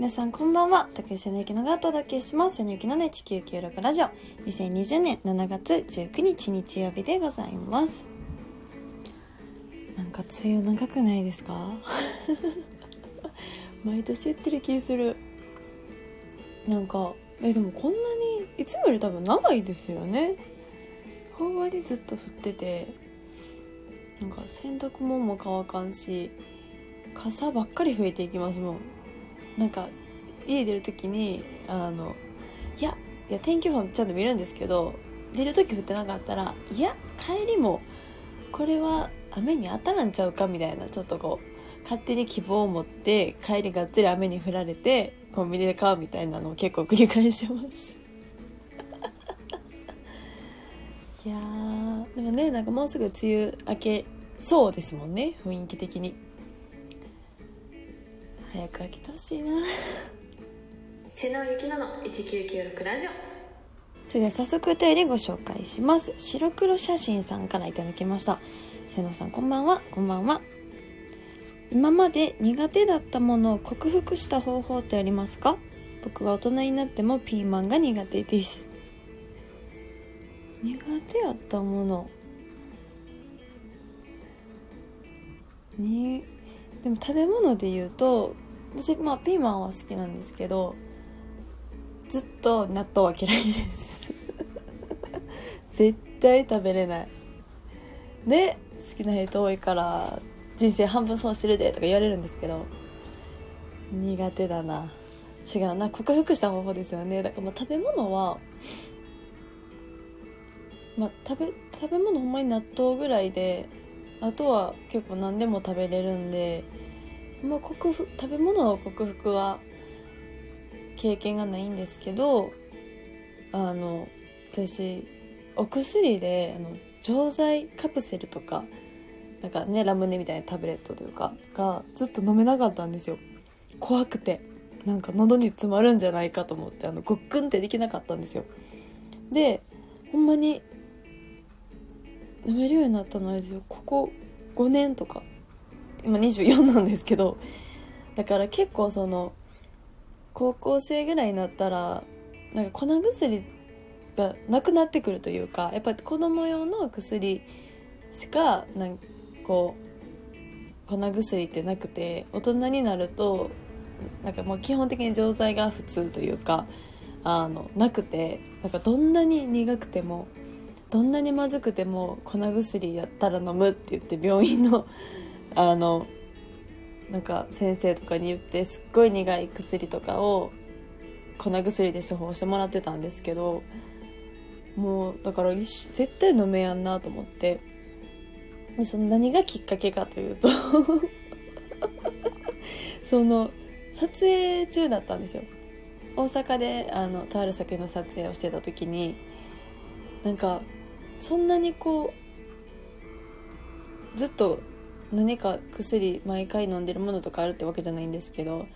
皆さんこんばんは。竹瀬のゆきのがお届けします。瀬のゆきのね地球96ラジオ。2020年7月19日日曜日でございます。なんか梅雨長くないですか？毎年言ってる気する。なんかえでもこんなにいつもより多分長いですよね。ほんわりずっと降ってて。なんか洗濯物も乾かんし傘ばっかり増えていきますもん。なんか家出る時にあのいやいや天気予報ちゃんと見るんですけど出る時降ってなかったらいや帰りもこれは雨に当たらんちゃうかみたいなちょっとこう勝手に希望を持って帰りがっつり雨に降られてコンビニで買うみたいなのを結構繰り返してます。いやーでもねなんかもうすぐ梅雨明けそうですもんね雰囲気的に。早く開けてほしいな。瀬野ゆきのの1996ラジオ。それでは早速お便りご紹介します。白黒写真さんからいただきました。瀬野さんこんばんは。こんばんは。今まで苦手だったものを克服した方法ってありますか？僕は大人になってもピーマンが苦手です。苦手やったもの。にでも食べ物で言うと私まあピーマンは好きなんですけどずっと納豆は嫌いです。絶対食べれない。で好きな人多いから人生半分損してるでとか言われるんですけど苦手だな。違うな。克服した方法ですよね。だからまあ食べ物はまあ食べ食べ物ほんまに納豆ぐらいであとは結構何でも食べれるんで、まあ、克服食べ物の克服は経験がないんですけどあの私お薬であの錠剤カプセルとかなんかねラムネみたいなタブレットというかがずっと飲めなかったんですよ。怖くて。なんか喉に詰まるんじゃないかと思ってあのごっくんってできなかったんですよ。でほんまに飲めるようになったのはですよここ5年とか今24なんですけどだから結構その高校生ぐらいになったらなんか粉薬がなくなってくるというかやっぱり子供用の薬しかなんかこう粉薬ってなくて大人になるとなんかもう基本的に錠剤が普通というかあのなくてなんかどんなに苦くてもどんなにまずくても粉薬やったら飲むって言って病院の あのなんか先生とかに言ってすっごい苦い薬とかを粉薬で処方してもらってたんですけどもうだから絶対飲めやんなと思って。その何がきっかけかというと その撮影中だったんですよ。大阪であのとある作品の撮影をしてた時になんかそんなにこうずっと何か薬毎回飲んでるものとかあるってわけじゃないんですけど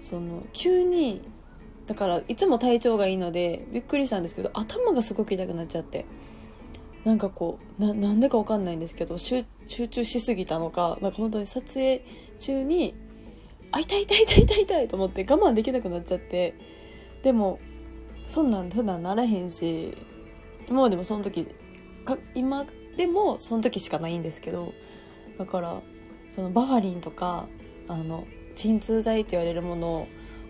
その急にだからいつも体調がいいのでびっくりしたんですけど頭がすごく痛くなっちゃって。なんかこうななんでかわかんないんですけど集中しすぎたのかなんか本当に撮影中にあ痛い痛い痛い痛い痛いと思って我慢できなくなっちゃって。でもそんなん普段ならへんし今までもその時今でもその時しかないんですけどだからそのバファリンとかあの鎮痛剤って言われるものを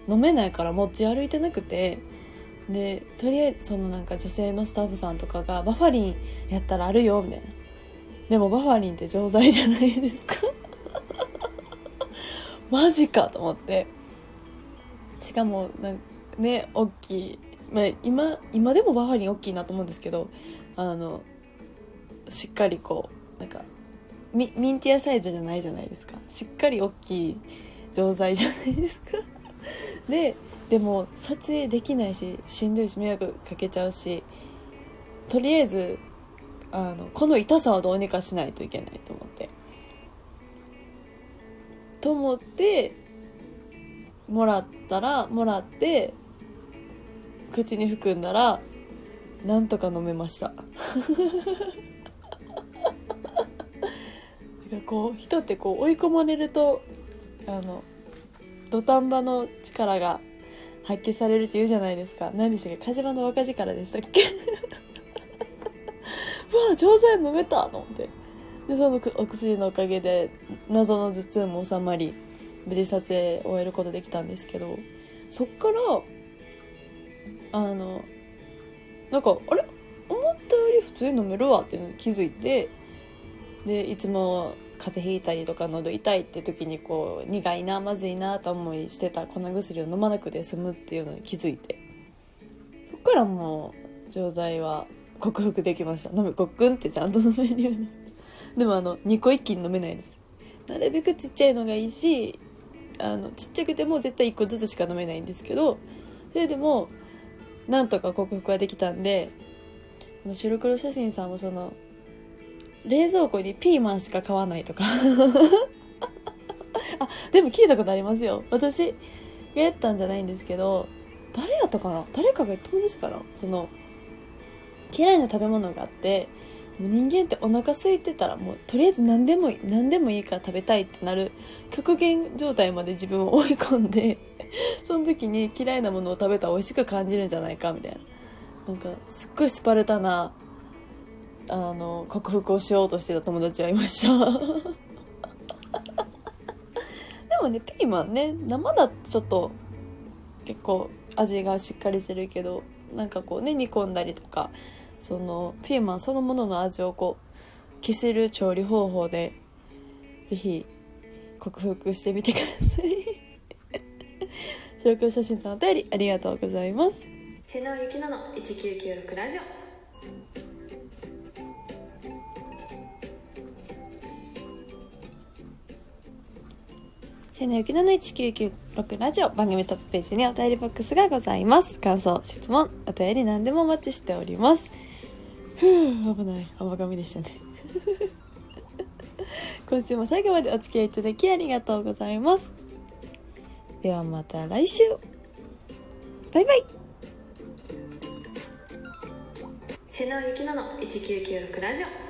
飲めないから持ち歩いてなくてでとりあえずそのなんか女性のスタッフさんとかが「バファリンやったらあるよ」みたいな。でもバファリンって錠剤じゃないですか。マジかと思って。しかもなんかね大きい、まあ、今今でもバファリン大きいなと思うんですけどあのしっかりこうなんかミミンティアサイズじゃないじゃないですか。しっかり大きい錠剤じゃないですか。ででも撮影できないししんどいし迷惑かけちゃうしとりあえずあのこの痛さはどうにかしないといけないと思って。と思ってもらったらもらって口に含んだらなんとか飲めました。こう人ってこう追い込まれるとあの土壇場の力が発揮されるって言うじゃないですか。何でしたっけ？火事場の若力でしたっけ？うわ上手に飲めたと思って。でそのお薬のおかげで謎の頭痛も収まり無事撮影終えることできたんですけどそっからあのなんかあれ？思ったより普通に飲めるわっていうのに気づいてでいつも風邪ひいたりとか喉痛いって時にこう苦いなまずいなと思いしてた粉薬を飲まなくて済むっていうのに気づいてそっからもう錠剤は克服できました。飲めごっくんってちゃんと飲めるようになでもあの2個一気に飲めないです。なるべくちっちゃいのがいいしあのちっちゃくても絶対1個ずつしか飲めないんですけどそれでもなんとか克服はできたんで白黒写真さんもその冷蔵庫にピーマンしか買わないとか。あでも聞いたことありますよ。私がやったんじゃないんですけど誰やったかな？誰かが言ったんですかな？その嫌いな食べ物があって人間ってお腹空いてたらもうとりあえず何でも何でもいいから食べたいってなる極限状態まで自分を追い込んで その時に嫌いなものを食べたら美味しく感じるんじゃないかみたいな。なんかすっごいスパルタなあの克服をしようとしてた友達はいました。でもねピーマンね生だとちょっと結構味がしっかりしてるけどなんかこうね煮込んだりとかそのピーマンそのものの味をこう消せる調理方法で是非克服してみてください。白黒写真さんお便りありがとうございます。瀬野ゆきのの1996ラジオ。せのゆきのの1996ラジオ番組トップページにお便りボックスがございます。感想質問お便り何でもお待ちしております。ふう危ない。甘噛みでしたね。今週も最後までお付き合いいただきありがとうございます。ではまた来週。バイバイ。瀬野ゆきのの1996ラジオ。